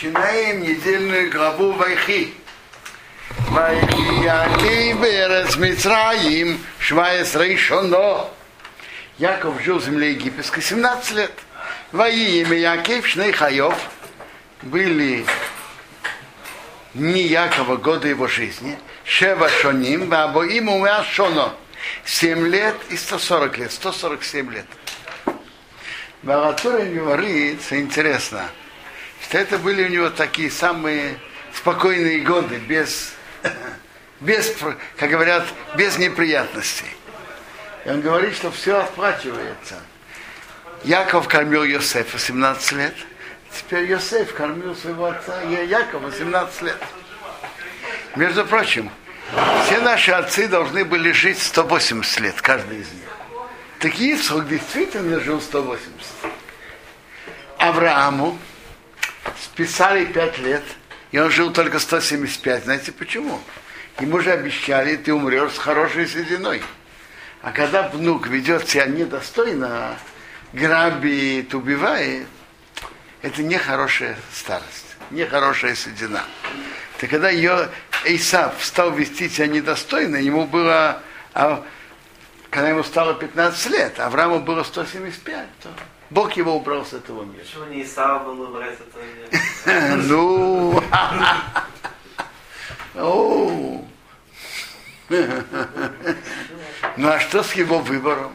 Начинаем недельную главу Вайхи. Вайхи Берец Мицраим Шваес Рейшоно. Яков жил в земле египетской 17 лет. Во имя Якив Шней Хаев были дни Якова, года его жизни. Шева Шоним, Вабо ему Шоно. 7 лет и 140 лет, 147 лет. Баратура говорится, интересно, что это были у него такие самые спокойные годы, без, без как говорят, без неприятностей. И он говорит, что все отплачивается. Яков кормил Йосефа 17 лет. Теперь Йосеф кормил своего отца Якова 17 лет. Между прочим, все наши отцы должны были жить 180 лет, каждый из них. Так Ицхок действительно жил 180. Аврааму списали 5 лет, и он жил только 175. Знаете почему? Ему же обещали, ты умрешь с хорошей сединой. А когда внук ведет себя недостойно, грабит, убивает, это нехорошая старость, нехорошая седина. Так когда ее Исав стал вести себя недостойно, ему было, а, когда ему стало 15 лет, Аврааму было 175, то Бог его убрал с этого мира. Почему не Исава был убрать с этого мира? Ну, ну а что с его выбором?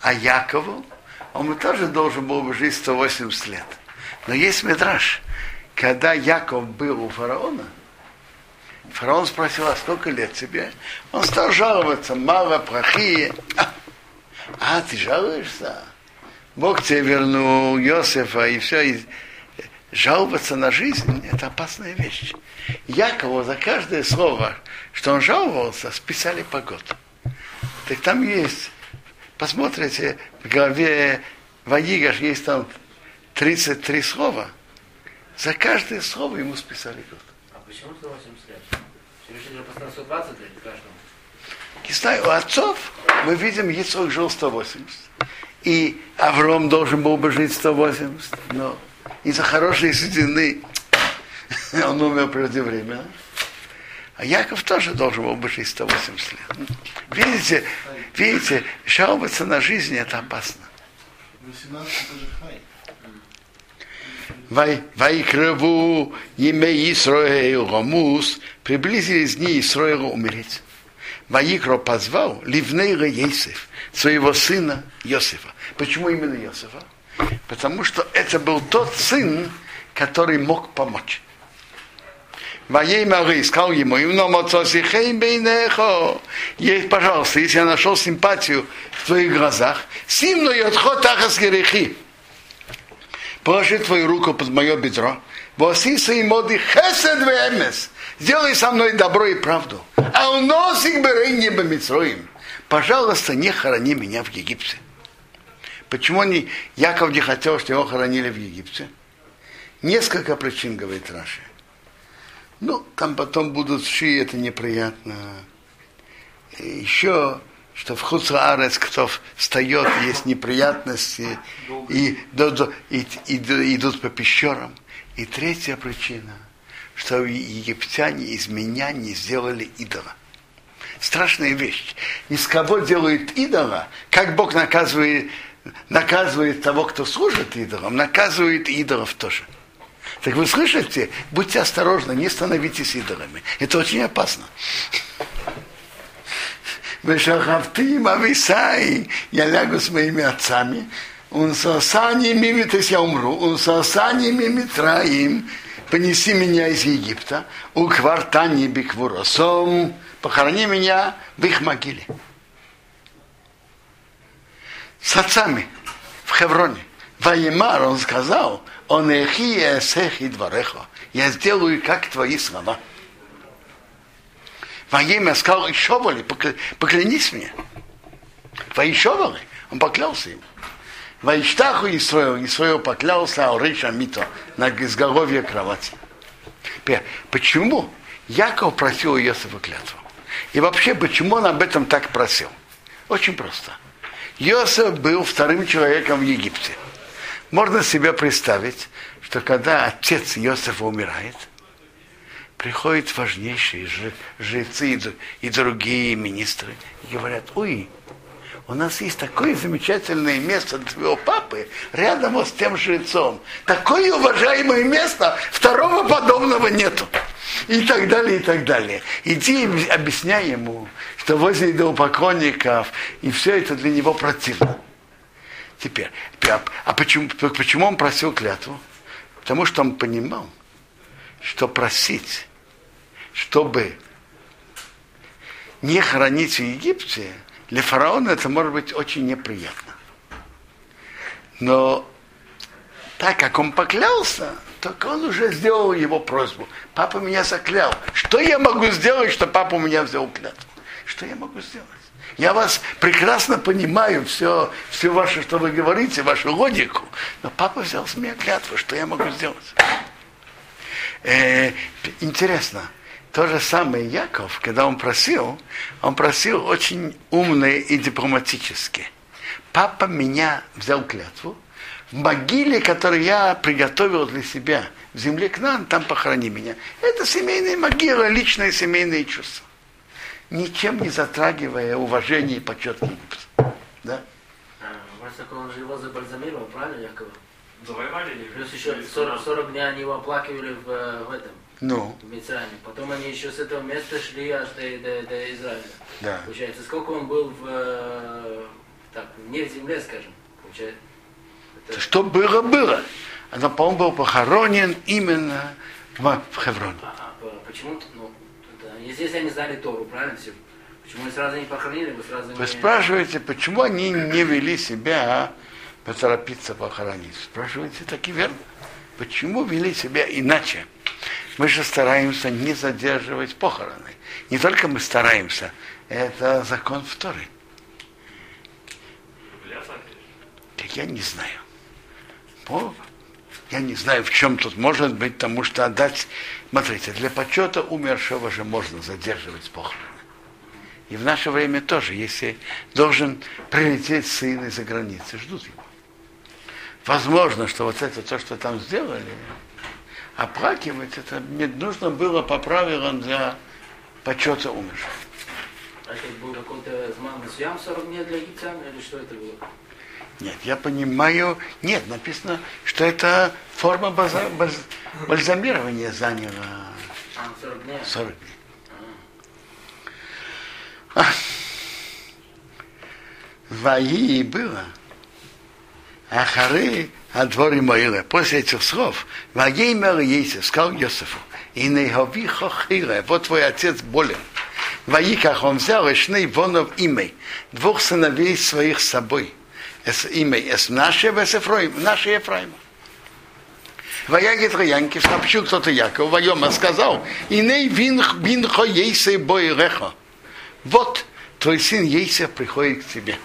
А Якову, он тоже должен был бы жить 180 лет. Но есть медраж. Когда Яков был у фараона, фараон спросил, а сколько лет тебе? Он стал жаловаться, мало, плохие. А, ты жалуешься? Бог тебе вернул Иосифа и все. И жаловаться на жизнь – это опасная вещь. Якову за каждое слово, что он жаловался, списали по году. Так там есть, посмотрите, в главе Ваигаш есть там 33 слова. За каждое слово ему списали год. А почему 180 лет? Всевышний поставил 120 лет каждому. Знаю, у отцов мы видим, Ицхок жил 180. И Авром должен был бы жить 180. Но из-за хорошей седины он умер преждевременно. А Яков тоже должен был бы жить 180 лет. Видите, видите, жаловаться на жизнь это опасно. 18 это же хай. Вайкрыву имя Исраил Гомус, приблизились дни Исраила умереть. Ваикро позвал Ливнейра Ейсев, своего сына Йосифа. Почему именно Йосифа? Потому что это был тот сын, который мог помочь. Воей Мары сказал ему, есть, пожалуйста, если я нашел симпатию в твоих глазах, симну и отход тахас грехи. Положи твою руку под мое бедро. Восиса и моды хесед вемес. Сделай со мной добро и правду. А у носик берей небо Митроим. Пожалуйста, не хорони меня в Египте. Почему не, Яков не хотел, чтобы его хоронили в Египте? Несколько причин, говорит Раши. Ну, там потом будут ши, это неприятно. И еще, что в Хуцаарец, кто встает, есть неприятности, и, и, и, идут по пещерам. И третья причина, что египтяне из меня не сделали идола. Страшная вещь. Из кого делают идола, как Бог наказывает, наказывает того, кто служит идолам, наказывает идолов тоже. Так вы слышите? Будьте осторожны, не становитесь идолами. Это очень опасно. Вешахавтим ависай, я лягу с моими отцами, он сосани мими, то есть я умру, он сосани мими троим, понеси меня из Египта, у квартани биквуросом, похорони меня в их могиле. С отцами в Хевроне. Ваимар, он сказал, он эхи двореха, я сделаю, как твои слова. Во имя сказал, Ишовали, поклянись мне. Воишовали, он поклялся ему. Ваиштаху Исраил, Исраил поклялся Ауриша Мито на изголовье кровати. Почему Яков просил у Иосифа клятву? И вообще, почему он об этом так просил? Очень просто. Иосиф был вторым человеком в Египте – Можно себе представить, что когда отец Иосифа умирает, приходят важнейшие жрецы и другие министры и говорят, ой, у нас есть такое замечательное место для твоего папы рядом вот с тем жрецом. Такое уважаемое место, второго подобного нету. И так далее, и так далее. Иди объясняй ему, что возле идолопоклонников, и все это для него противно. Теперь, а почему, почему он просил клятву? Потому что он понимал, что просить, чтобы не хранить в Египте, для фараона это может быть очень неприятно. Но так как он поклялся, так он уже сделал его просьбу. Папа меня заклял. Что я могу сделать, что папа у меня взял клятву? Что я могу сделать? Я вас прекрасно понимаю, все, все ваше, что вы говорите, вашу логику. Но папа взял с меня клятву, что я могу сделать? Э, интересно, то же самое Яков, когда он просил, он просил очень умно и дипломатически. Папа меня взял клятву, в могиле, которую я приготовил для себя, в земле к нам, там похорони меня. Это семейная могила, личные семейные чувства. Ничем не затрагивая уважение и почет. Да? А, он же его забальзамировал, правильно, Якова? Завоевали Плюс еще 40, 40 дней они его оплакивали в, в этом, ну. в Мицране. Потом они еще с этого места шли аж до, до, до Израиля. Да. Получается, сколько он был в, э, так, не в земле, скажем, получается. Это... Что было, было. Но, по-моему, был похоронен именно в, Хевроне. А, а почему? Ну, здесь они знали Тору, правильно? Все? Почему они сразу не похоронили, вы сразу Вы не... спрашиваете, почему они не вели себя поторопиться похоронить? Спрашиваете, так и верно. Почему вели себя иначе? Мы же стараемся не задерживать похороны. Не только мы стараемся, это закон второй. Так я не знаю. О, я не знаю, в чем тут может быть, потому что отдать, смотрите, для почета умершего же можно задерживать похороны. И в наше время тоже, если должен прилететь сын из-за границы, ждут его. Возможно, что вот это то, что там сделали, оплакивать, это нужно было по правилам для почета умерших. А это был какой-то зман Сиам 40 дней для египтян, или что это было? Нет, я понимаю, нет, написано, что это форма база, баз, бальзамирования заняла А, 40 дней? 40 дней. А. Ваи было. Ахары Адвори Моиле. После этих слов, Вагеймер Ейсев сказал Йосифу, и не хови хохире, вот твой отец болен. Ваиках он взял Ишней Вонов имей, двух сыновей своих с собой. Эс имей, эс наше, эс Ефраим, наше Ефраима. Ваягит Янки, сообщил кто-то Яков, Вайома сказал, и не винхо ейсе бой рехо. Вот твой сын Ейсев приходит к тебе.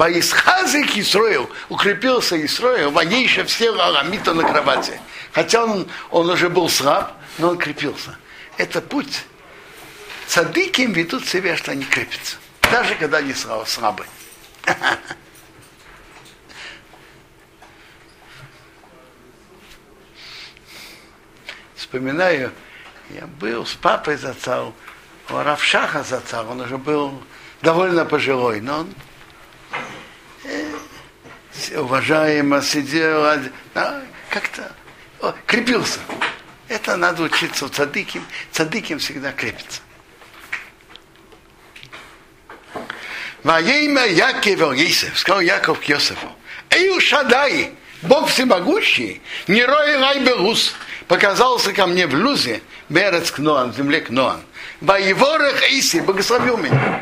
Ваисхазик Исроил, укрепился Исроил, вонейше все арамита на кровати. Хотя он, он уже был слаб, но он крепился. Это путь. Цадыки им ведут себя, что они крепятся. Даже когда они слабы. Вспоминаю, я был с папой зацал, у Равшаха зацал, он уже был довольно пожилой, но он уважаемо сидел, а, как-то о, крепился. Это надо учиться у цадыким. Цадыким всегда крепится. Во имя Якова Исев, сказал Яков к Йосифу, Эй, Шадай, Бог всемогущий, не рой рай берус, показался ко мне в Лузе, Берец Кноан, в земле Кноан. Воеворах Иси, благословил меня.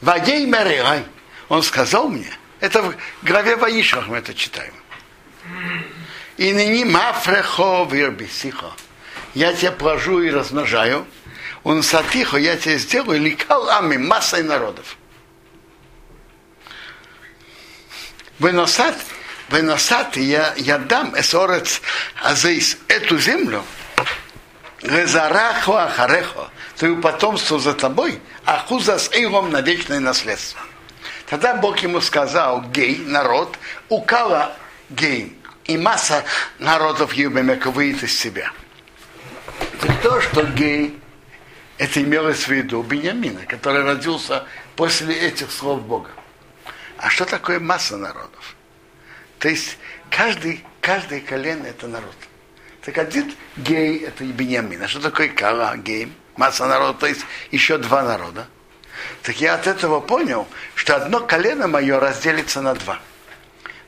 Вагей Мерерай. Он сказал мне, это в главе Ваишах мы это читаем. И ныне мафрехо вирбисихо. Я тебя положу и размножаю. Он сатихо, я тебя сделаю ликал ами, массой народов. Выносат, выносат, я, я дам эсорец азейс, эту землю, Резарахо ахарехо, твое потомство за тобой, а хуза с эйром на вечное наследство. Тогда Бог ему сказал, гей, народ, у кого гей, и масса народов Юбемека выйдет из себя. Так то, что гей, это имелось в виду Бениамина, который родился после этих слов Бога. А что такое масса народов? То есть каждый, каждое колено это народ. Так один гей это и Бениамин. А что такое кала, гей? Масса народа, то есть еще два народа. Так я от этого понял, что одно колено мое разделится на два.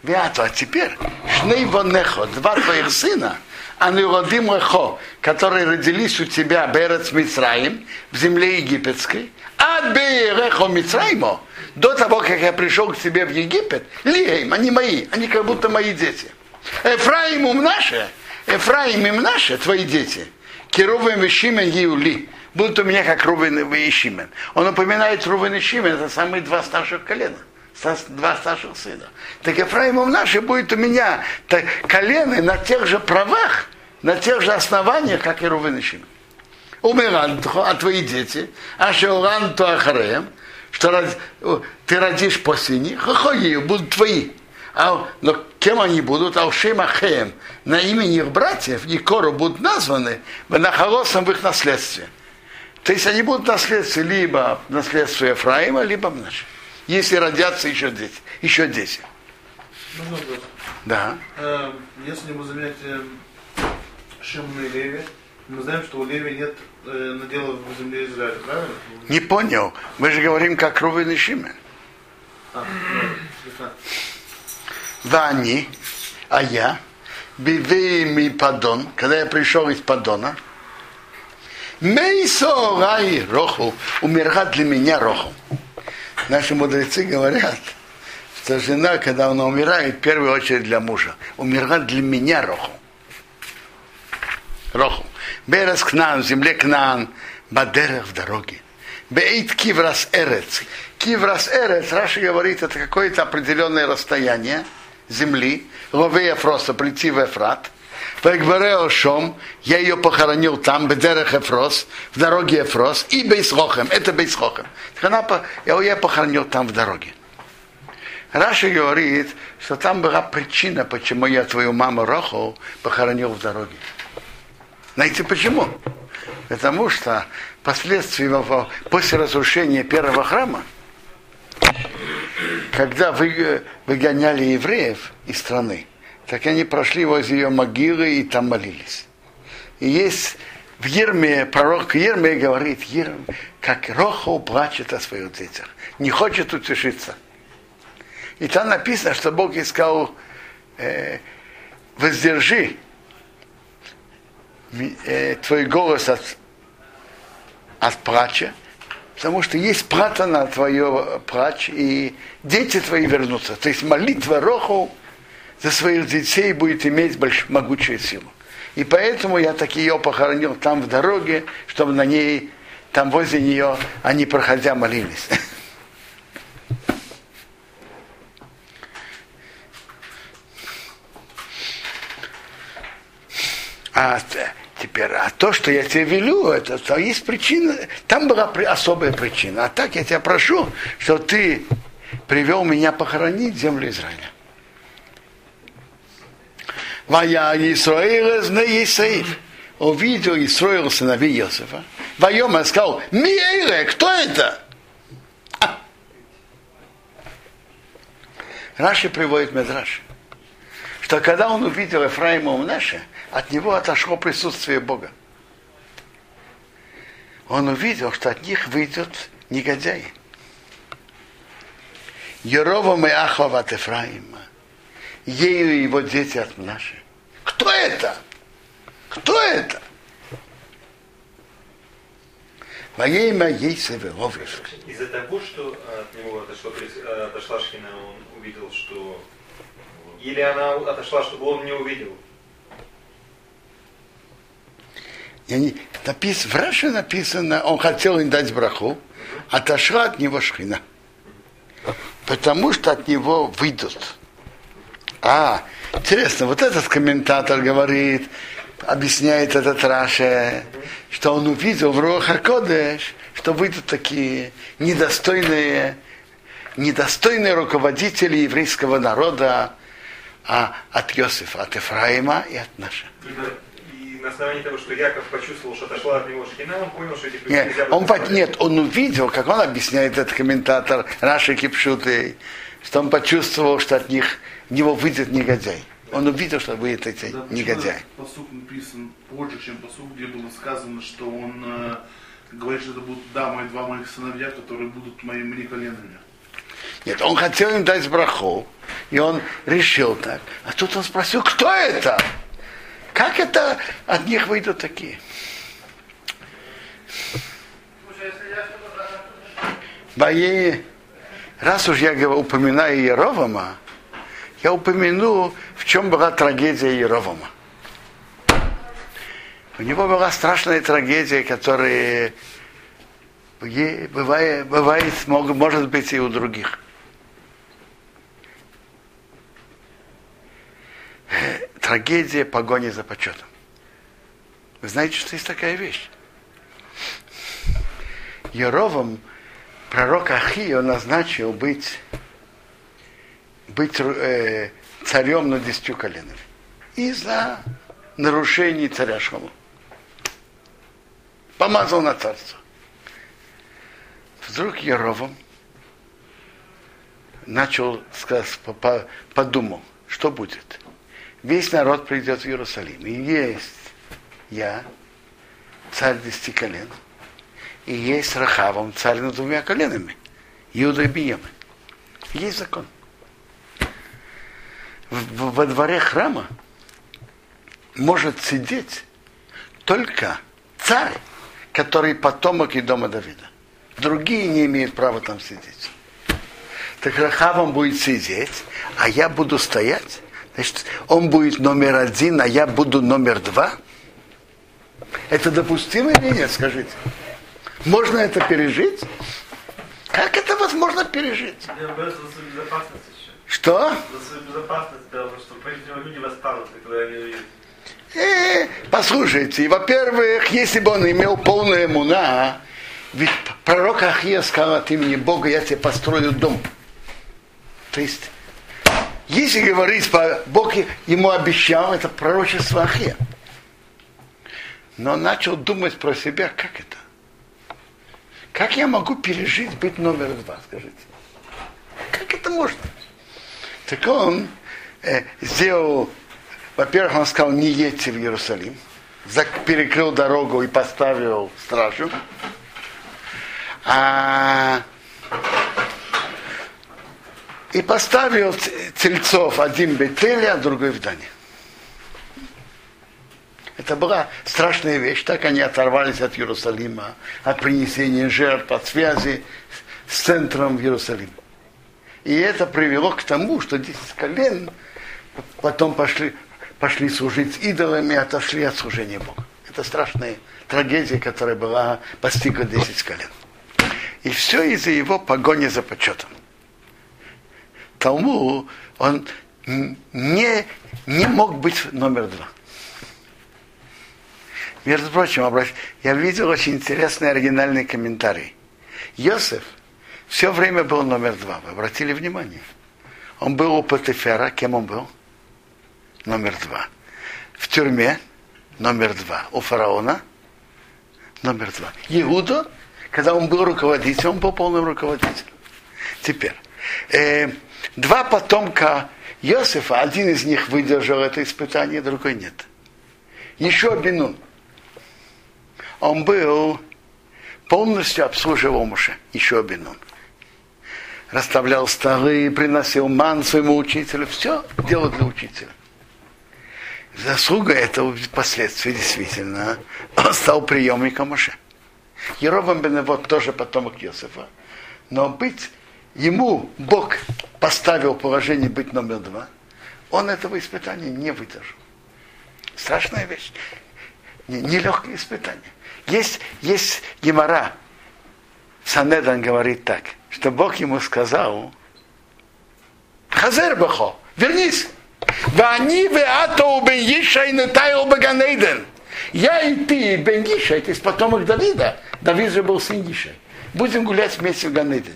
Виату, а теперь Шней Вонехо, два твоих сына, они родим Лехо, которые родились у тебя Берец Мицраим, в земле египетской, а Берехо Мицраимо, до того, как я пришел к тебе в Египет, Лием, они мои, они как будто мои дети. Эфраим им наши, Эфраим им наши, твои дети. Керувим и Шимен Юли, будут у меня как Рувен и Шимен. Он упоминает Рувен и Шимен, это самые два старших колена два старших сына. Так Ефраимов наши будет у меня так, колены на тех же правах, на тех же основаниях, как и Рувен и Шимон. Умиран, а твои дети, а шеуран то ахареем, что ты родишь после них, хохоги будут твои. А, но кем они будут? Алшим Ахеем. На имени их братьев и Кору будут названы Бенахалосом в их наследстве. То есть они будут наследстве либо наследство Ефраима, либо наши если родятся еще дети. Еще дети. Вопрос? Да. Э, Если мы заменять э, Шимона и Леви, мы знаем, что у Леви нет э, надела в земле Израиля, правильно? Не понял. Мы же говорим, как Рувен и Шимен. А, да, Да, они, а я, бивеем Падон, когда я пришел из Падона, Мейсо Рай Роху, умерла для меня Роху наши мудрецы говорят, что жена, когда она умирает, в первую очередь для мужа. Умерла для меня Рохл. Рохл. בארץ כנען, в земле Кнан, בדרך в дороге. בעוד כברת ארץ. כברת ארץ, Раши говорит, это какое-то определенное расстояние земли. לבוא просто прийти в Эфрат. ואקברה שם, я ее похоронил там, בדרך אפרת, в дороге Эфрос, היא בית לחם, это Бейс-Лехем. Она, я ее похоронил там в дороге. Раша говорит, что там была причина, почему я твою маму Роху похоронил в дороге. Знаете почему? Потому что впоследствии, после разрушения первого храма, когда вы, выгоняли евреев из страны, так они прошли возле ее могилы и там молились. И есть в Ерме, пророк Ерме говорит, Ерм, как Рохо плачет о своих детях, не хочет утешиться. И там написано, что Бог искал, э, воздержи э, твой голос от, от плача, потому что есть плата на твое плач, и дети твои вернутся. То есть молитва Роху за своих детей будет иметь больш, могучую силу. И поэтому я так ее похоронил там в дороге, чтобы на ней, там возле нее, они проходя молились. А теперь, а то, что я тебе велю, это то есть причина, там была особая причина. А так я тебя прошу, что ты привел меня похоронить землю Израиля. Вая Исраил из Исаив. Увидел Исраил сыновей Иосифа. Вайома сказал, Миэйре, кто это? А. Раши приводит Медраш, что когда он увидел Ефраима Умнаше, от него отошло присутствие Бога. Он увидел, что от них выйдет негодяи. Ерова мы Ахлава от Ефраима, ею его дети от Мнаши. Кто это? Кто это? Мое имя Ловиш. Из-за того, что от него отошла, отошла Шхина, он увидел, что... Или она отошла, чтобы он не увидел? Я не... Напис... В Раше написано, он хотел им дать браху, отошла от него Шхина. Потому что от него выйдут. А, Интересно, вот этот комментатор говорит, объясняет этот Раше, что он увидел в Руха Кодеш, что выйдут такие недостойные недостойные руководители еврейского народа а от Иосифа, от Ефраима и от Наша. И на основании того, что Яков почувствовал, что отошла от него шхина, он понял, что этих людей Нет, он, нет, он увидел, как он объясняет этот комментатор Раши Кипшуты, что он почувствовал, что от них него выйдет негодяй. Он увидел, что выйдет эти Да, негодяй. посук написан позже, чем посук, где было сказано, что он э, говорит, что это будут, да, мои два моих сыновья, которые будут моими мне коленами. Нет, он хотел им дать браху, и он решил так. А тут он спросил, кто это? Как это от них выйдут такие? Бои, раз уж я говорю, упоминаю Еровома, я упомяну, в чем была трагедия Еровома. У него была страшная трагедия, которая бывает, бывает может быть и у других. Э, Трагедия погони за почетом. Вы знаете, что есть такая вещь? Еровом пророк Ахио назначил быть, быть э, царем над десятью коленами. Из-за нарушений царя Шлома. Помазал на царство. Вдруг Еровом начал, сказ- по- по- подумал, что будет. Весь народ придет в Иерусалим. И есть я, царь десяти колен, и есть Рахавом, царь над двумя коленами, Иуда и Биема. Есть закон. В- во дворе храма может сидеть только царь, который потомок и дома Давида. Другие не имеют права там сидеть. Так Рахавом будет сидеть, а я буду стоять. Значит, он будет номер один, а я буду номер два. Это допустимо или нет, скажите? Можно это пережить? Как это возможно пережить? Что? За свою безопасность, потому что него люди восстанут, когда они увидят. Э, послушайте, во-первых, если бы он имел полную муна, ведь пророк Ахия сказал от имени Бога, я тебе построю дом. То есть, если говорить, по Бог ему обещал, это пророчество Ахия. Но начал думать про себя, как это? Как я могу пережить быть номер два, скажите? Как это можно? Так он э, сделал во-первых, он сказал, не едьте в Иерусалим. Зак- Перекрыл дорогу и поставил стражу. А, и поставил тельцов один в Бетеле, а другой в Дане. Это была страшная вещь. Так они оторвались от Иерусалима, от принесения жертв, от связи с центром в Иерусалим. И это привело к тому, что 10 колен потом пошли, пошли служить идолами, отошли от служения Богу. Это страшная трагедия, которая была постигла 10 колен. И все из-за его погони за почетом. Тому он не, не мог быть номер два. Между прочим, я видел очень интересный оригинальный комментарий. Йосеф все время был номер два. Вы обратили внимание? Он был у Патефера. Кем он был? Номер два. В тюрьме номер два. У фараона номер два. Иуда, когда он был руководителем, он был полным руководителем. Теперь, э, два потомка Иосифа, один из них выдержал это испытание, другой нет. Еще Бенун. Он был полностью обслуживал Муше, еще Бенун. Расставлял столы, приносил ман своему учителю, все делал для учителя. Заслуга этого впоследствии действительно он стал приемником Моше. Еровам Беневод тоже потомок Иосифа. Но быть ему Бог поставил положение быть номер два, он этого испытания не выдержал. Страшная вещь. Нелегкое испытание. Есть, есть Гемора, Санедрин говорит так, что Бог ему сказал, חזור בך, вернись. ואני ואתה ובן ישי נטייל בגן עדן. Я и ты, бен Ишай, ты из потомок Давида. Давид же был сын Ишай. Будем гулять вместе в Ганейдене.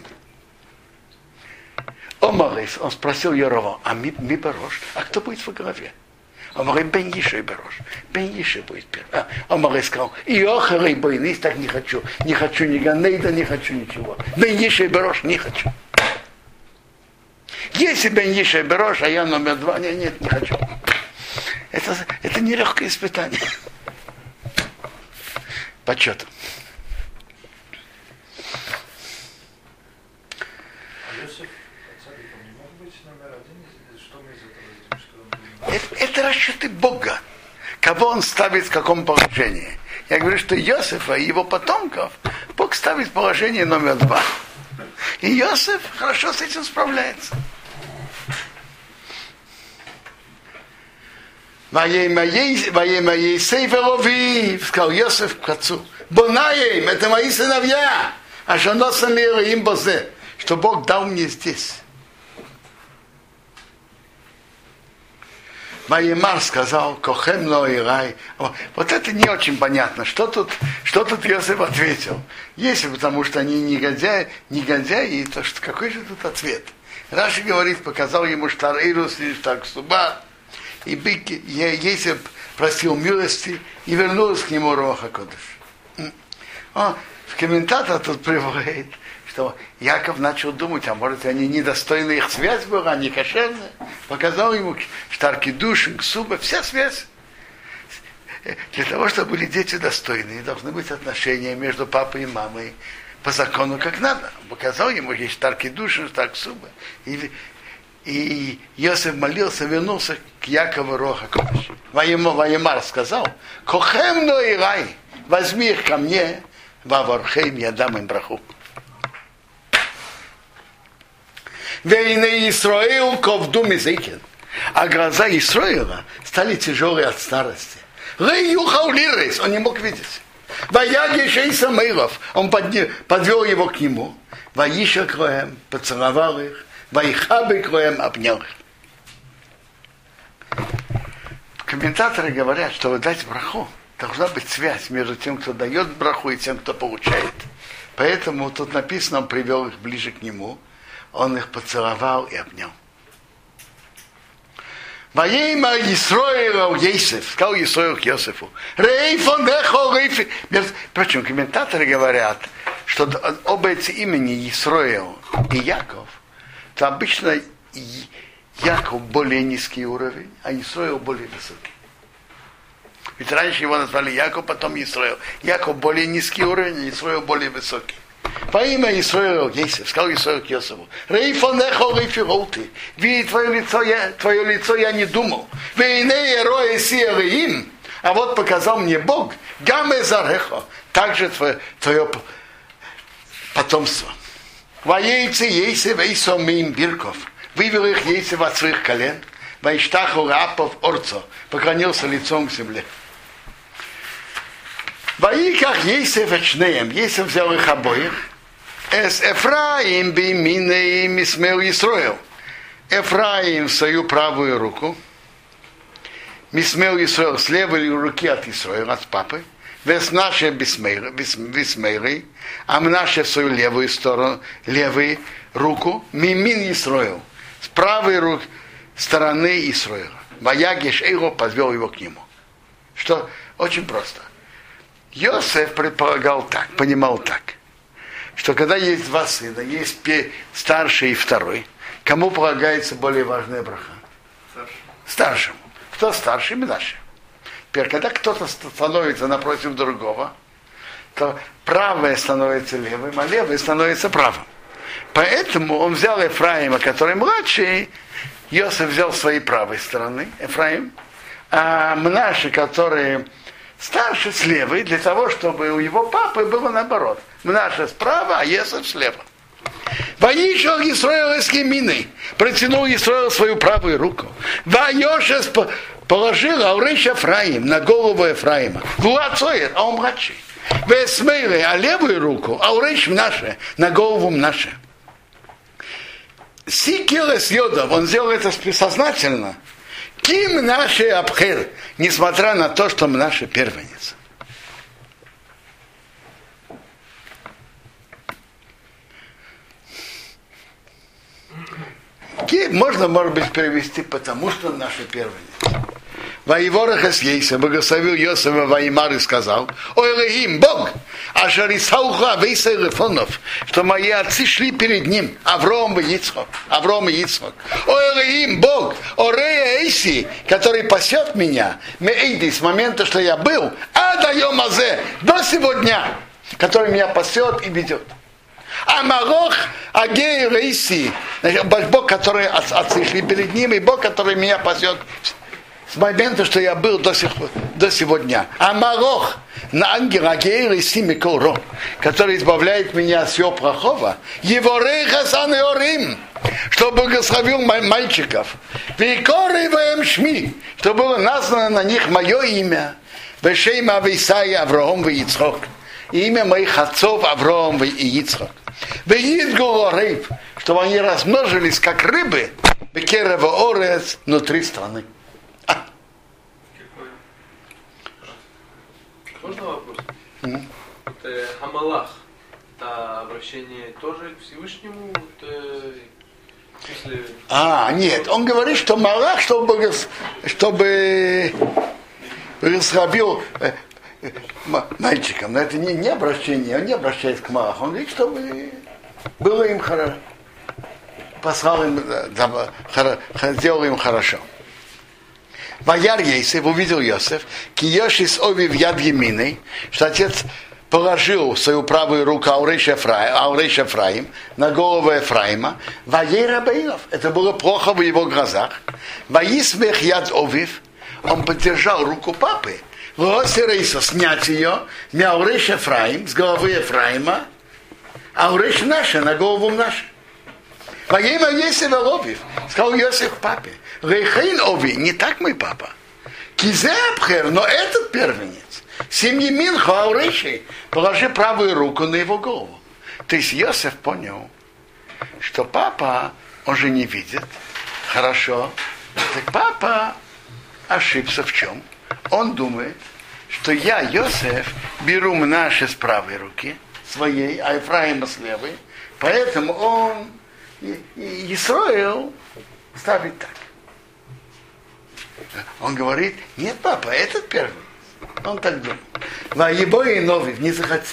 אמר ליה, он спросил Яровам, а מי, מי בראש, а кто будет во главе? Он говорит, בן ישי בראש. Бен Иши будет первый. А, אמר сказал, אי הכי לא בעינא, так не хочу. Не хочу ни Ганейдена, не хочу ничего. בן ישי בראש не хочу. Если Бен Иши Барош, а я номер два, нет, нет, не хочу. Это, это нелегкое испытание. Почет. А Йосиф цариком не мог быть номер один? Или Что мы из этого видим? Что он был Это, расчеты Бога. Кого он ставит в каком положении. Я говорю, что Иосифа и его потомков Бог ставит в положение номер два. И Иосиф хорошо с этим справляется. Моей моей моей моей сейферови, сказал Иосиф к отцу. Бонаем, это мои сыновья. А что носом им бозе, что Бог дал мне здесь. Маемар сказал, Кохем и рай. Вот это не очень понятно. Что тут, что тут Иосиф ответил? Если потому что они негодяи, негодяи, то что, какой же тут ответ? Раши говорит, показал ему штарейрус и штарксуба, и бык, Есеп просил милости, и вернулась к нему Роха Кодыш. А, комментатор тут приводит, что Яков начал думать, а может они недостойны, их связь была, не кошерная. Показал ему штарки души, суба, вся связь. Для того, чтобы были дети достойные, должны быть отношения между папой и мамой по закону как надо. Показал ему, есть штарки души, штарк суба. И, и Йосиф молился, вернулся к Якову Роха Кодыш. Ваемар сказал, Кохем но и рай, возьми их ко мне, Ваворхейм я дам им браху. Вейне Исраил ковду мизейкен. А глаза Исраила стали тяжелые от старости. Лейюхал лирис, он не мог видеть. Ваяги Шейса Мейлов, он подвел его к нему. Ваиша Кроем, поцеловал их. Вайхабы Кроем, обнял их. Комментаторы говорят, что дать браху, должна быть связь между тем, кто дает браху, и тем, кто получает. Поэтому тут написано, он привел их ближе к нему, он их поцеловал и обнял. Воейма Исроила Ейсеф, сказал Исроил к Йосифу. Рейфон Рейфи. Впрочем, комментаторы говорят, что оба эти имени Исроил и Яков, то обычно Яков более низкий уровень, а Исроил более высокий. Ведь раньше его назвали Яков, потом Исраил. Яков более низкий уровень, а Исраил более высокий. По имя Исраил Ейсев, сказал Исраил к Йосифу, Рейфонехо Рейфиролты, видеть твое лицо, я, твое лицо я не думал. Вейне Роя им, а вот показал мне Бог, Гаме Зарехо, также твое, твое потомство. Воейцы Ейсев Эйсом им Бирков, вывел их Ейсев от своих колен, Вайштаху Рапов Орцо, поклонился лицом к земле. Ваиках Ейсев Эчнеем, Ейсев взял их обоих, Эс Эфраим Бимине и Мисмел Исроил. Эфраим в свою правую руку, Мисмел Исроил с левой руки от Исроила, от папы, Вес наше Бисмейры, а наше в свою левую сторону, левую руку, Мимин Исроил, с правой руки стороны Исроила. Ваягеш Эйро подвел его к нему. Что очень просто. Йосеф предполагал так, понимал так, что когда есть два сына, есть старший и второй, кому полагается более важная браха? Старшему. Кто старший? Минаше. Теперь, когда кто-то становится напротив другого, то правое становится левым, а левое становится правым. Поэтому он взял Ефраима, который младший, Йосиф взял своей правой стороны, Ефраим, а Мнаши, который старше с левой, для того, чтобы у его папы было наоборот. Мнаша справа, а Есов слева. Воишел Исраил из Емины, протянул Исраил свою правую руку. Ваешес положил Аурыш Ефраим на голову Ефраима. Вуацоир, а он младший. Весмейле, а левую руку, Аурыш Мнаше, на голову Мнаше. Сикилес Йодов, он сделал это сознательно, Ким наши абхер, несмотря на то, что мы наши первенец. Можно, может быть, перевести, потому что он наша первенец. Воеворахас Ейса благословил Йосифа Ваимар и сказал, «Ой, Элохим, Бог, Ашарисауха Вейса Элефонов, что мои отцы шли перед ним, Авром и Ицхок, Авром и Ицхок. Ой, Элохим, Бог, Орея Эйси, который пасет меня, Мейди, с момента, что я был, а даем Азе, до сегодня, который меня пасет и ведет. А Марох Агей Рейси, Бог, который от- отцы шли перед ним, и Бог, который меня пасет с момента, что я был до, сих, до сегодня. А Марох на ангел Агей Рейси Микоро, который избавляет меня от всего плохого, его Рейхасан и Орим, что благословил ма- мальчиков. Викоры им шми, что было названо на них мое имя. Вешейма Висая Авраам и Ицхок. Имя моих отцов Авраам и Ицхок. Веидгулорейв, чтобы они размножились, как рыбы, Бекерева Орец внутри страны. Можно вопрос? Вот, э, Хамалах, это обращение тоже к Всевышнему? Вот, э, А, нет, он говорит, что Малах, чтобы, чтобы благословил э, э, мальчикам, но это не, не обращение, он не обращается к Малаху, он говорит, чтобы было им хорошо, послал им, да, хоро- сделал им хорошо. Ваяр Ейсев увидел Йосеф, киешис ови в яд Еминой, что отец положил свою правую руку Ауреш Ефраим, на голову Ефраима, Ваей Рабейнов. Это было плохо в его глазах. Ваисмех яд овив, он поддержал руку папы. Лосерейса снять ее, Ауреш Ефраим, с головы Ефраима, Ауреш наша, на голову нашу. Во имя Есев Лобив, сказал Йосиф папе, Рейхейн Ови, не так мой папа. Кизеапхер, но этот первенец, семьи Минху Ауриши, положи правую руку на его голову. То есть Йосиф понял, что папа, он же не видит, хорошо, так папа ошибся в чем? Он думает, что я, Йосеф, беру Мнаше с правой руки, своей, а Ефраима с левой, поэтому он и, и Исраил ставит так. Он говорит, нет, папа, этот первый. Он так думал. Воебо и новый не захотел,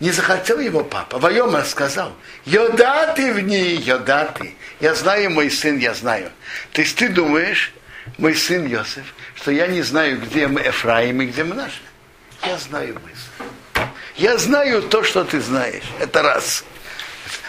не захотел его папа. Воема сказал, йодаты в ней, йодаты. Я знаю, мой сын, я знаю. То есть ты думаешь, мой сын Йосиф, что я не знаю, где мы Эфраим и где мы наши. Я знаю, мой сын. Я знаю то, что ты знаешь. Это раз.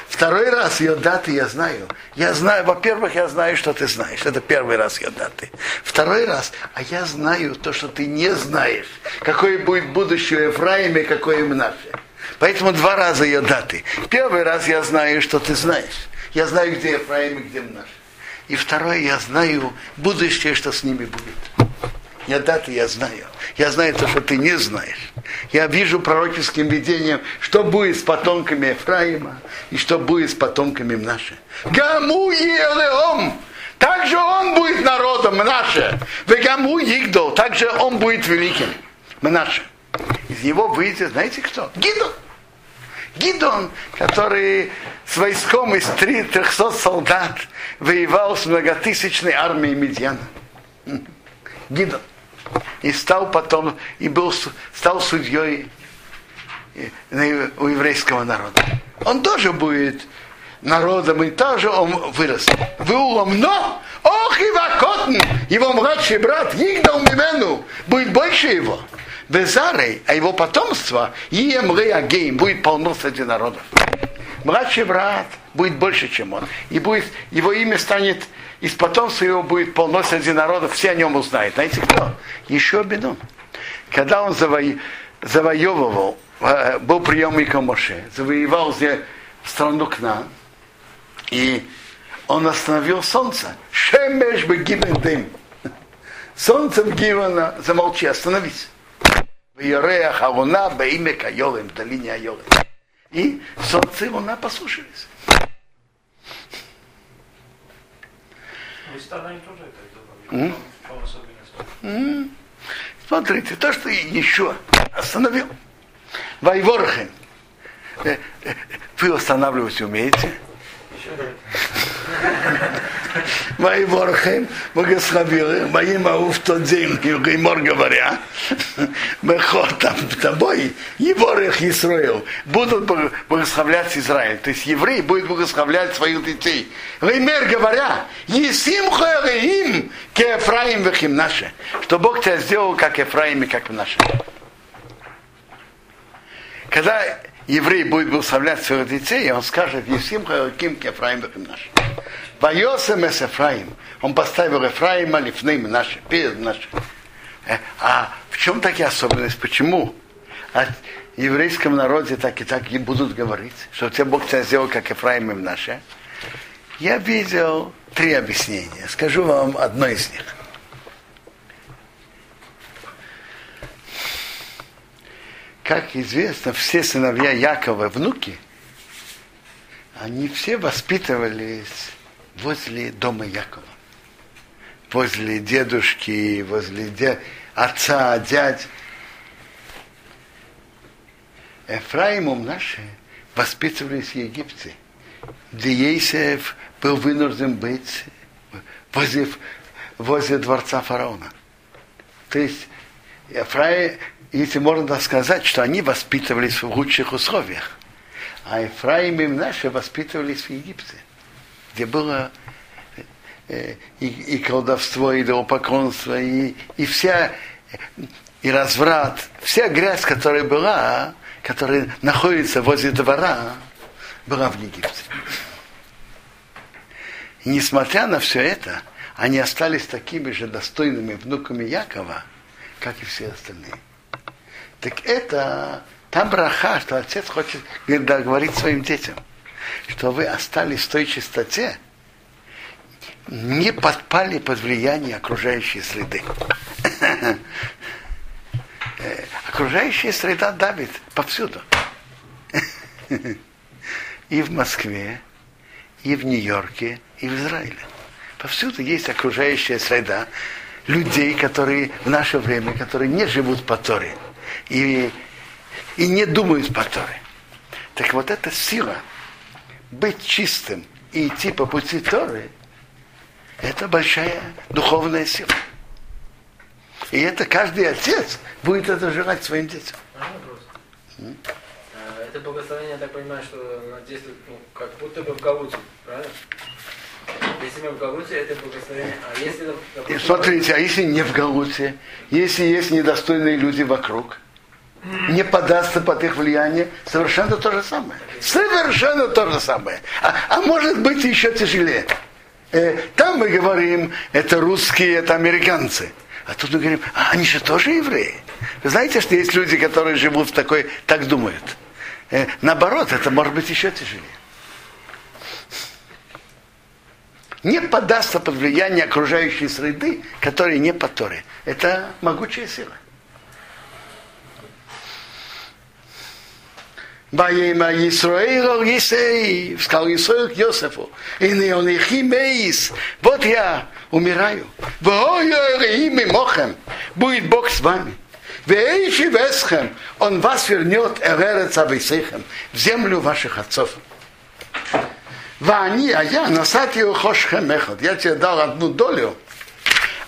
Второй раз йодаты я знаю. Я знаю, во-первых, я знаю, что ты знаешь. Это первый раз йодаты. Второй раз, а я знаю то, что ты не знаешь. Какое будет будущее Ефраима и какое им наше. Поэтому два раза йодаты. Первый раз я знаю, что ты знаешь. Я знаю, где Ефраим и где наш. И второе, я знаю будущее, что с ними будет. Я даты я знаю. Я знаю то, что ты не знаешь. Я вижу пророческим видением, что будет с потомками Ефраима и что будет с потомками Мнаше. Гаму Елеом! Также он будет народом Мнаше. Вегаму Игдол. Также он будет великим. Мнаше. Из него выйдет, знаете кто? Гидон. Гидон, который с войском из 300 солдат воевал с многотысячной армией Медьяна. Гидон. И стал потом, и был, стал судьей у еврейского народа. Он тоже будет народом, и тоже он вырос. Вы уломно, ох и вакотн, его младший брат, Игдал Мимену, будет больше его. Безарей, а его потомство, Ием Агейм, будет полно среди народов. Младший брат будет больше, чем он. И будет, его имя станет, из потомства его будет полно среди народов, все о нем узнают. Знаете кто? Еще Бедон. Когда он заво... завоевывал, был приемником Моше, завоевал страну Кна, и он остановил солнце. Шемеш бы дым. Солнце в Гивана, замолчи, остановись. В Йореях Авона, во имя Кайолем, долине Айолем. И солнце и луна послушались. И Станай тоже это делал. В чем особенность? М. Смотрите, то, что еще остановил. Вайворхен. Э, э, Вы останавливать умеете? Мои ворхем, благословил их, моим в тот день, Геймор говоря, Мехот там тобой, и ворох Исраил, будут благословлять Израиль. То есть евреи будут благословлять своих детей. Геймер говоря, Есим им, ке Ефраим вехим наши, что Бог тебя сделал как Ефраим и как наши. Когда еврей будет благословлять своих детей, он скажет, Есим Хараким Ефраим Бахим наш. Вайосем эс Ефраим. Он поставил Ефраима лифнейм наши, перед нашим. А в чем такие особенности? Почему? О еврейском народе так и так и будут говорить, что тебе Бог тебя сделал, как Ефраим им наши. Я видел три объяснения. Скажу вам одно из них. Как известно, все сыновья Якова, внуки, они все воспитывались возле дома Якова. Возле дедушки, возле дя... отца, дядь. Ефраимом наши воспитывались в Египте, где Ейсев был вынужден быть возле, возле дворца фараона. То есть Ефраим, если можно так сказать, что они воспитывались в лучших условиях. А Ефраим и наши воспитывались в Египте, где было э, и, и колдовство, и идолопоклонство, и, и вся и разврат, вся грязь, которая была, которая находится возле двора, была в Египте. И несмотря на все это, они остались такими же достойными внуками Якова, как и все остальные. Так это там браха, что отец хочет говорить своим детям, что вы остались в той чистоте, не подпали под влияние окружающей среды. Окружающая среда давит повсюду. И в Москве, и в Нью-Йорке, и в Израиле. Повсюду есть окружающая среда людей, которые в наше время, которые не живут по Торе и, и не думают по Торе. Так вот эта сила быть чистым и идти по пути Торы, это большая духовная сила. И это каждый отец будет это желать своим детям. А, Это благословение, я так понимаю, что оно действует ну, как будто бы в Галуте, правильно? Если мы в Галуте, это благословение. А если, И допустим, смотрите, а если не в Галуте, если есть недостойные люди вокруг, не подастся под их влияние, совершенно то же самое. Совершенно то же самое. А, а может быть еще тяжелее. Э, там мы говорим, это русские, это американцы. А тут мы говорим, а они же тоже евреи. Вы знаете, что есть люди, которые живут в такой, так думают. Э, наоборот, это может быть еще тяжелее. Не подастся под влияние окружающей среды, которые не по Торе. Это могучая сила. Ваема Исраил Есей, сказал Исраил к Йосефу, и не он их имеис, вот я умираю. Воой мохем, будет Бог с вами. Вейши весхем, он вас вернет эререц ависейхем, в землю ваших отцов. Вани, а я насати ухошхем эхот, я тебе дал одну долю,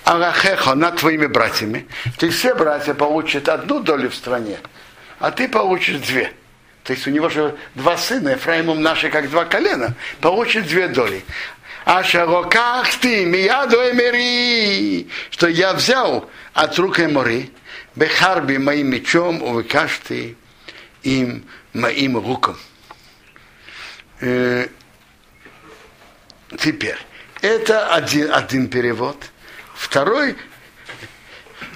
Арахеха над твоими братьями. Ты все братья получат одну долю в стране, а ты получишь две. То есть у него же два сына, Ефраимом наши как два колена, получит две доли. А шароках ты, мияду эмери, что я взял от рук Эмори, бехарби моим мечом, увыкаш ты им моим рукам. Э, теперь, это один, один перевод. Второй,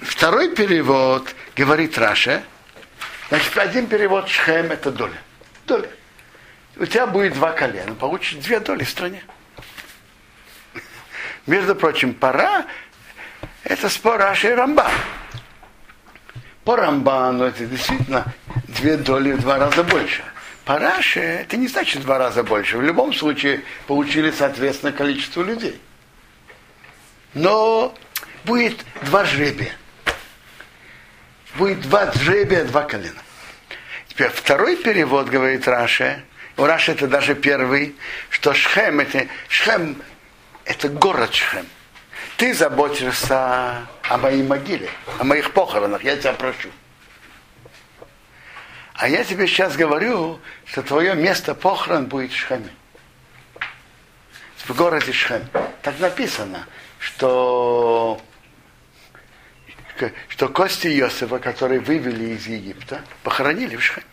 второй перевод говорит Раша, Значит, один перевод Шхем это доля. Доля. У тебя будет два колена, получишь две доли в стране. Между прочим, пора это спор Раши и Рамбан. По Рамбану это действительно две доли в два раза больше. По Раши это не значит в два раза больше. В любом случае получили соответственно количество людей. Но будет два жребия будет два жребия, два колена. Теперь второй перевод говорит Раша, у Раши это даже первый, что Шхем, это Шхем, это город Шхем. Ты заботишься о моей могиле, о моих похоронах, я тебя прошу. А я тебе сейчас говорю, что твое место похорон будет в Шхеме. В городе Шхем. Так написано, что, что кости Иосифа, которые вывели из Египта, похоронили в Шхеме.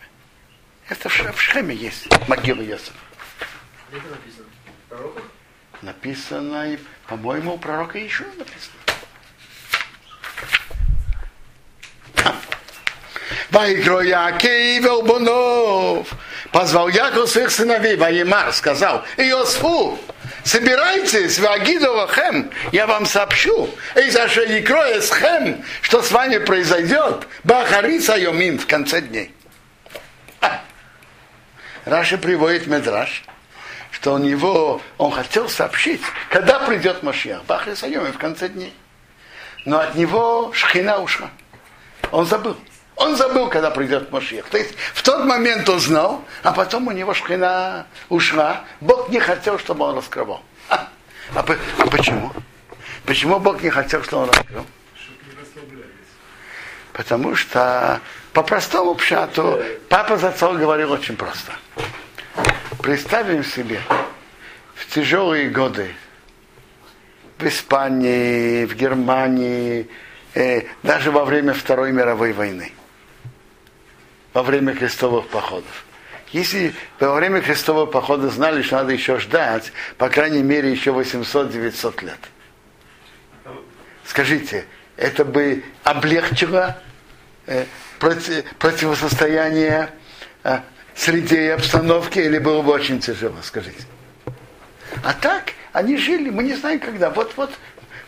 Это в Ш- в Шхеме есть могила Иосифа. Где это написано? По-моему, у пророка еще написано. Вайкро Якей Велбунов. Позвал Яков своих сыновей, Ваимар, сказал, Иосфу, собирайтесь, Вагидова Хем, я вам сообщу, и за что с Хем, что с вами произойдет, Бахариса Йомин в конце дней. А. Раши приводит Медраш, что у него, он хотел сообщить, когда придет Машиах, Бахариса Йомин в конце дней. Но от него шхина ушла. Он забыл. Он забыл, когда придет Машиах. То есть в тот момент он знал, а потом у него шхина ушла. Бог не хотел, чтобы он раскрывал. А, а, а почему? Почему Бог не хотел, чтобы он раскрыл? Потому что по простому пшату папа за отцом говорил очень просто. Представим себе, в тяжелые годы в Испании, в Германии, э, даже во время Второй мировой войны, во время крестовых походов. Если во время крестового похода знали, что надо еще ждать, по крайней мере, еще 800-900 лет. Скажите, это бы облегчило э, проти- противостояние э, среде и обстановке, или было бы очень тяжело, скажите. А так, они жили, мы не знаем когда. Вот-вот,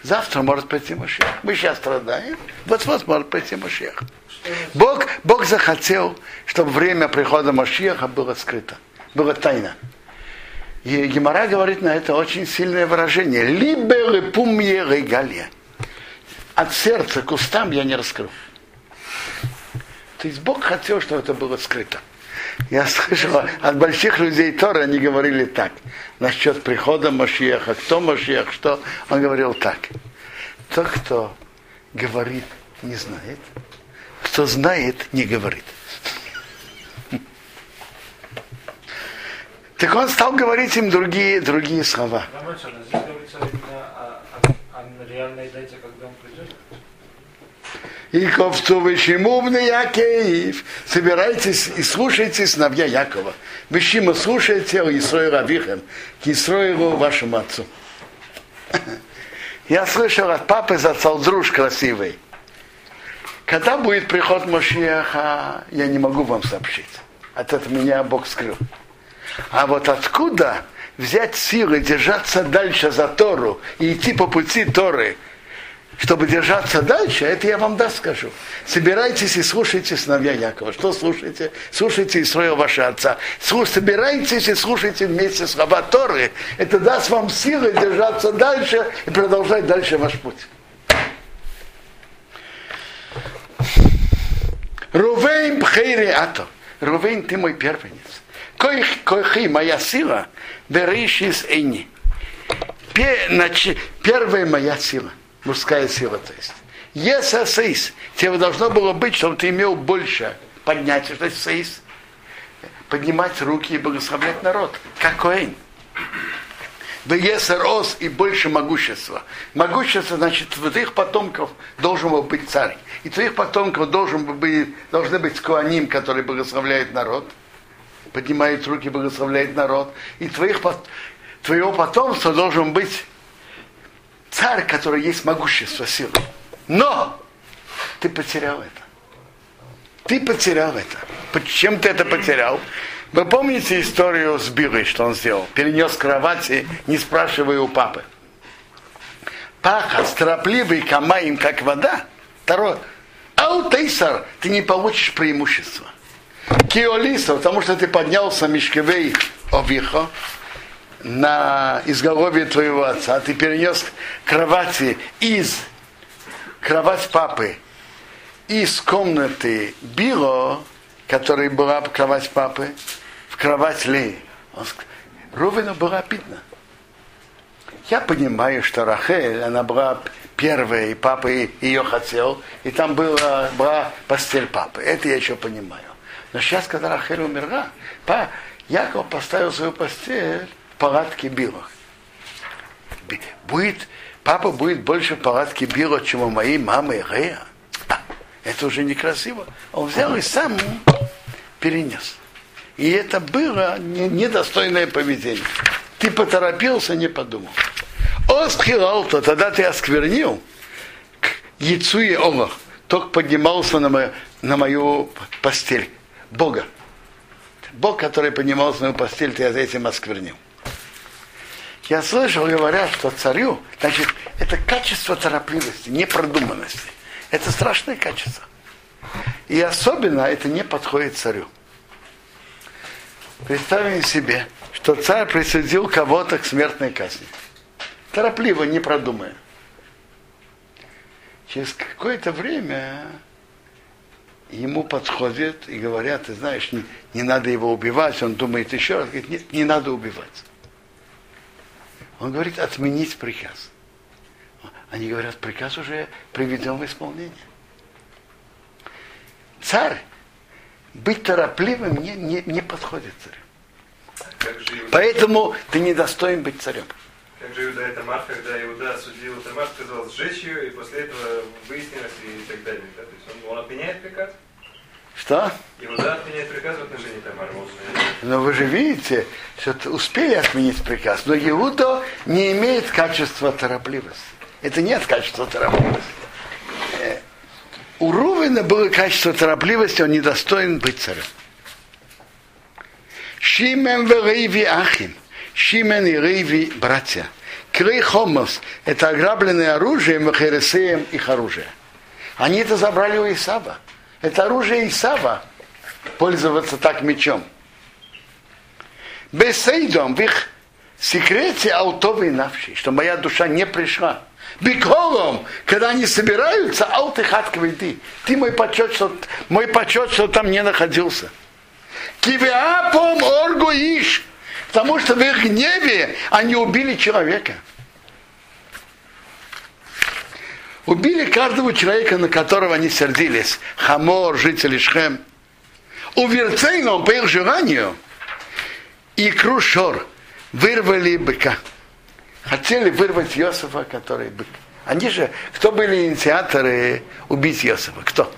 завтра может прийти Машех. Мы сейчас страдаем, вот-вот может прийти Машех. Бог, Бог захотел, чтобы время прихода Машеха было скрыто, было тайно. И Гемора говорит на это очень сильное выражение. Либе пумье регалия. От сердца к устам я не раскрыл. То есть Бог хотел, чтобы это было скрыто. Я слышал от больших людей Тора, они говорили так. Насчет прихода Машиеха, кто Машиех, что? Он говорил так. Тот, кто говорит, не знает. Кто знает, не говорит. Так он стал говорить им другие, другие слова. И ковцу вышимубный Якеев. Собирайтесь и слушайте сыновья Якова. Вышима слушайте о Исрою Равихем, к Исроилу вашему отцу. Я слышал от папы зацал друж красивый. Когда будет приход Машиаха, я не могу вам сообщить. От этого меня Бог скрыл. А вот откуда взять силы держаться дальше за Тору и идти по пути Торы, чтобы держаться дальше, это я вам да скажу. Собирайтесь и слушайте сыновья Якова. Что слушайте? Слушайте Исроил вашего отца. Слуш- собирайтесь и слушайте вместе слова Торы. Это даст вам силы держаться дальше и продолжать дальше ваш путь. Рувейн Бхейри Ато. Рувейн, ты мой первенец. Коих- Койхи, моя сила, беришис эйни. Пе- нач- Первая моя сила, мужская сила, то есть. Если сейс, тебе должно было быть, чтобы ты имел больше поднятия, что есть сейс, поднимать руки и благословлять народ, как Коэн. Весер ос и больше могущества. Могущество, значит, твоих потомков должен был быть царь. И твоих потомков должен быть, должны быть скуаним, который благословляет народ. Поднимает руки, благословляет народ. И твоих, твоего потомства должен быть царь, который есть могущество, сила. Но ты потерял это. Ты потерял это. Почему ты это потерял? Вы помните историю с Билой, что он сделал? Перенес кровати, не спрашивая у папы. Паха, торопливый камаем, как вода. Второе. Аутейсар, ты не получишь преимущества. Киолиса, потому что ты поднялся Мишкевей Овихо на изголовье твоего отца. Ты перенес кровати из кровать папы из комнаты Било, которая была кровать папы, в кровать Леи. Он ск- Рувену было обидно. Я понимаю, что Рахель, она была первая, и папа ее хотел, и там была, была постель папы. Это я еще понимаю. Но сейчас, когда Рахель умерла, па, Яков поставил свою постель в палатке Билах. Будет, папа будет больше в палатке Била, чем у моей мамы Рея. Это уже некрасиво. Он взял и сам перенес. И это было недостойное поведение. Ты поторопился, не подумал. Остхилал, то тогда ты осквернил к яйцу и олах. Только поднимался на мою, на мою постель. Бога. Бог, который поднимался на мою постель, ты этим осквернил. Я слышал, говорят, что царю, значит, это качество торопливости, непродуманности. Это страшное качество. И особенно это не подходит царю. Представим себе, что царь присудил кого-то к смертной казни. Торопливо, не продумая. Через какое-то время ему подходят и говорят, ты знаешь, не, не надо его убивать. Он думает еще раз, говорит, нет, не надо убивать. Он говорит, отменить приказ. Они говорят, приказ уже приведен в исполнение. Царь, быть торопливым не, не, не подходит царю. Поэтому ты не достоин быть царем. Как же Иуда это Тамар, когда Иуда осудил Тамар, сказал сжечь ее, и после этого выяснилось и так далее. Да? То есть он, он отменяет приказ? Что? Иуда отменяет приказ в отношении Тамара. Но вы же видите, что успели отменить приказ, но Иуда не имеет качества торопливости. Это нет качества торопливости. Э, у Рувена было качество торопливости, он недостоин быть царем. Шимен в Рейви Ахим. Шимен и Рейви братья. Крей Хомос – это ограбленное оружие, Махересеем их оружие. Они это забрали у Исава. Это оружие Исава, пользоваться так мечом. Бесейдом в их секрете аутовой навши, что моя душа не пришла. Беколом, когда они собираются, алтыхат ты. Ты мой почет, что, мой почет, что там не находился. Кивиапом оргу иш, потому что в их гневе они убили человека. Убили каждого человека, на которого они сердились. Хамор, жители Шхем. У Верцейном, по их желанию, и Крушор вырвали быка. Хотели вырвать Иосифа, который бык. Они же, кто были инициаторы убить Иосифа? Кто?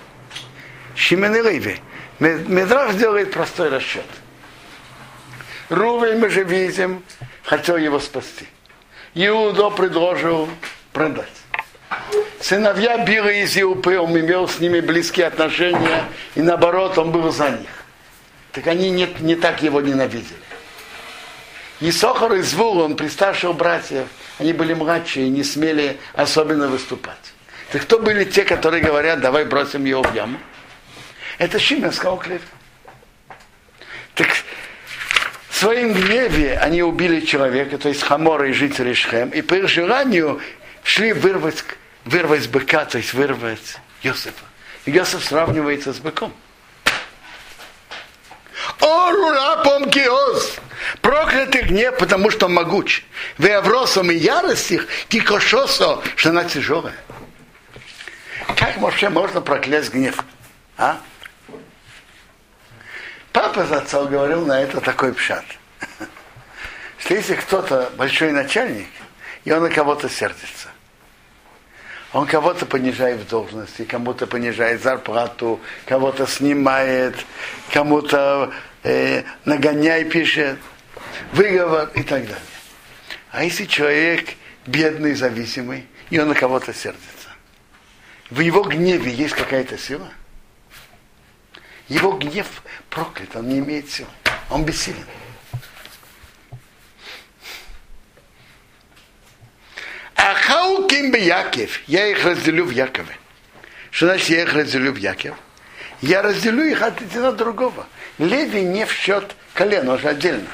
Шимен и Леви. Медраж делает простой расчет. Рувей мы же видим, хотел его спасти. Иудо предложил продать. Сыновья Бира из Иупы, он имел с ними близкие отношения, и наоборот, он был за них. Так они не, не так его ненавидели. И Сохар и Звул, он приставших братьев, они были младшие и не смели особенно выступать. Так кто были те, которые говорят, давай бросим его в яму? Это Шимен сказал Клев. Так своем гневе они убили человека, то есть Хамора и жители Шхем, и по их желанию шли вырвать вырвать быка, то есть вырвать Йосифа. И Йосиф сравнивается с быком. Орурапом киос. Проклятый гнев, потому что могуч. Веавросом и яростих кикошосо, что она тяжелая. Как вообще можно проклясть гнев? А? Папа Зацал говорил на это такой пшат. Что если кто-то большой начальник, и он на кого-то сердится, он кого-то понижает в должности, кому-то понижает зарплату, кого-то снимает, кому-то э, нагоняй пишет, выговор и так далее. А если человек бедный, зависимый, и он на кого-то сердится, в его гневе есть какая-то сила? Его гнев проклят, он не имеет силы, он бессилен. Ахауким бы Яков, я их разделю в Якове. Что значит я их разделю в Яков? Я разделю их от одного другого. Леви не в счет колена, уже отдельно.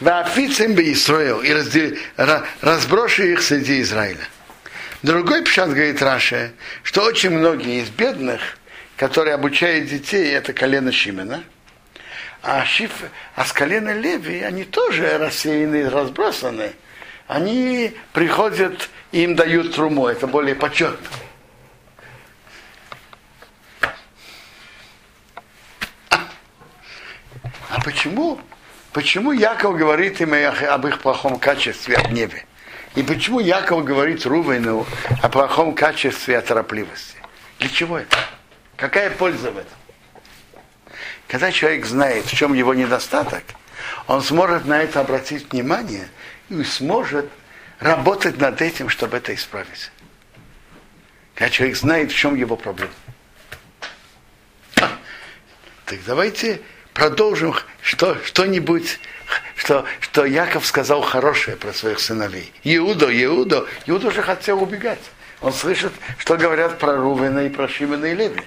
Вафицем бы Исраил и раздел, разброшу их среди Израиля. Другой пшат говорит Раша, что очень многие из бедных, которые обучают детей, это колено Шимена, А, шиф, а с колена Леви, они тоже рассеяны, разбросаны. Они приходят, им дают труму, это более почетно. А почему? Почему Яков говорит им об их плохом качестве от небе? И почему Яков говорит Рувейну о плохом качестве от торопливости? Для чего это? Какая польза в этом? Когда человек знает, в чем его недостаток, он сможет на это обратить внимание и сможет работать над этим, чтобы это исправить. Когда человек знает, в чем его проблема. Так давайте продолжим что, что-нибудь, что, что Яков сказал хорошее про своих сыновей. Иуда, Иуда, Иуда уже хотел убегать. Он слышит, что говорят про Рувена и про Шимена и Леви.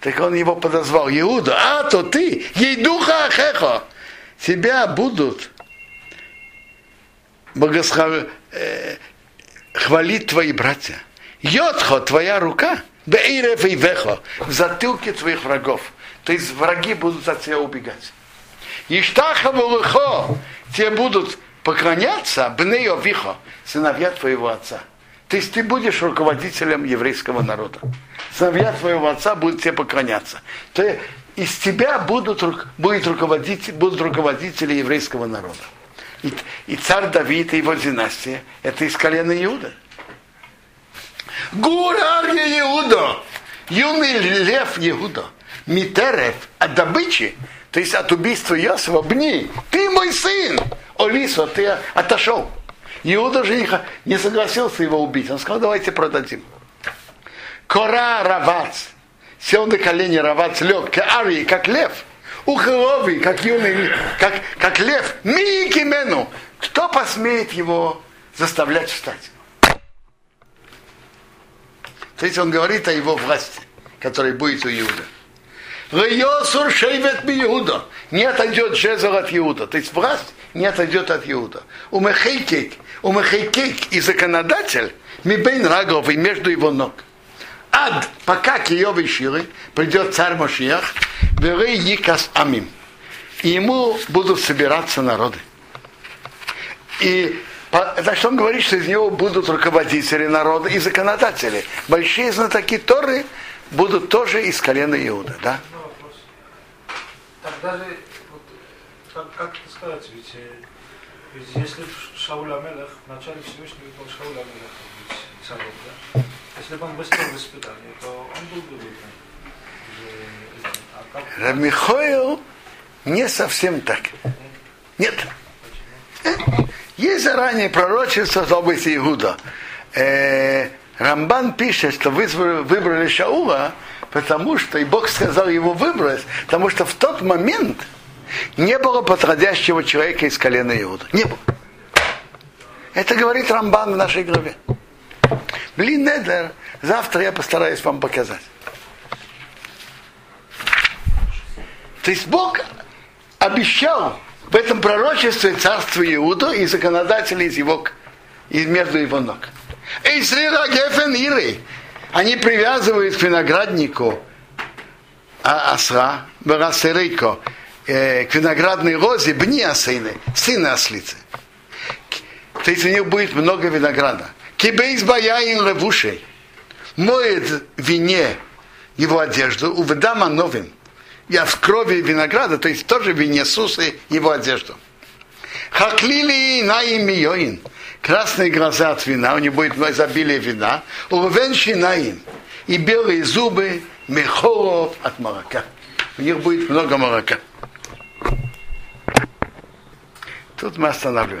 Так он его подозвал. Иуда, а то ты, ей духа ахехо. Тебя будут богосхав... э, хвалить твои братья. Йотхо, твоя рука, бейрев и вехо, в затылке твоих врагов. То есть враги будут от тебя убегать. Иштаха тебе будут поклоняться, бнео вихо, сыновья твоего отца. То есть ты будешь руководителем еврейского народа. Сыновья твоего отца будут тебе поклоняться. То из тебя будут, будет руководитель, будут руководители еврейского народа. И, и царь Давид и его династия, это из колена Иуда. Гурарья Иуда, юный лев Иуда, Митерев от добычи, то есть от убийства Йосифа, бни, ты мой сын, Олисо, ты отошел. Иуда же не согласился его убить. Он сказал, давайте продадим. Кора Равац. Сел на колени Равац, лег, Каарии, как лев. Ухоловый, как юный, как, как лев. Микимену. Кто посмеет его заставлять встать? То есть он говорит о его власти, которая будет у Иуда. Йосур шейвет ми Иуда. Не отойдет жезл от Иуда. То есть власть не отойдет от Иуда. У Мехейкек, у Мехейкек и законодатель, Мибейн Рагов и между его ног. Ад, пока Киевы Ширы придет царь Машиях, Верей Якас Амим. И ему будут собираться народы. И за что он говорит, что из него будут руководители народа и законодатели. Большие знатоки Торы будут тоже из колена Иуда, да? Так даже, вот, как, как это сказать, ведь, э, ведь если Шауль Амелех, в начале Всевышнего был Шауль Амелех быть царем, да? Если бы он в испытании, то он был бы. Э, а Рамихоил не совсем так. Нет. Есть заранее пророчество в области Иуда. Рамбан пишет, что вы выбрали Шаула, потому что, и Бог сказал его выбрать, потому что в тот момент не было подходящего человека из колена Иуда. Не было. Это говорит Рамбан в нашей главе. Блин, Недер, завтра я постараюсь вам показать. То есть Бог обещал в этом пророчестве царство Иуда и законодателей из его, из между его ног. Эйсрира Гефен. Они привязывают к винограднику а- осра, Барасерейко, э, к виноградной розе бни осыны, сыны ослицы. То есть у них будет много винограда. Кибейс баяин левушей. Моет вине его одежду, уведама новым. Я в крови винограда, то есть тоже вине сусы его одежду. Хаклили наим йоин. Красные глаза от вина, у него будет изобилие вина. Урвен шинаим. И белые зубы мехоров от молока. У них будет много молока. Тут мы останавливаемся.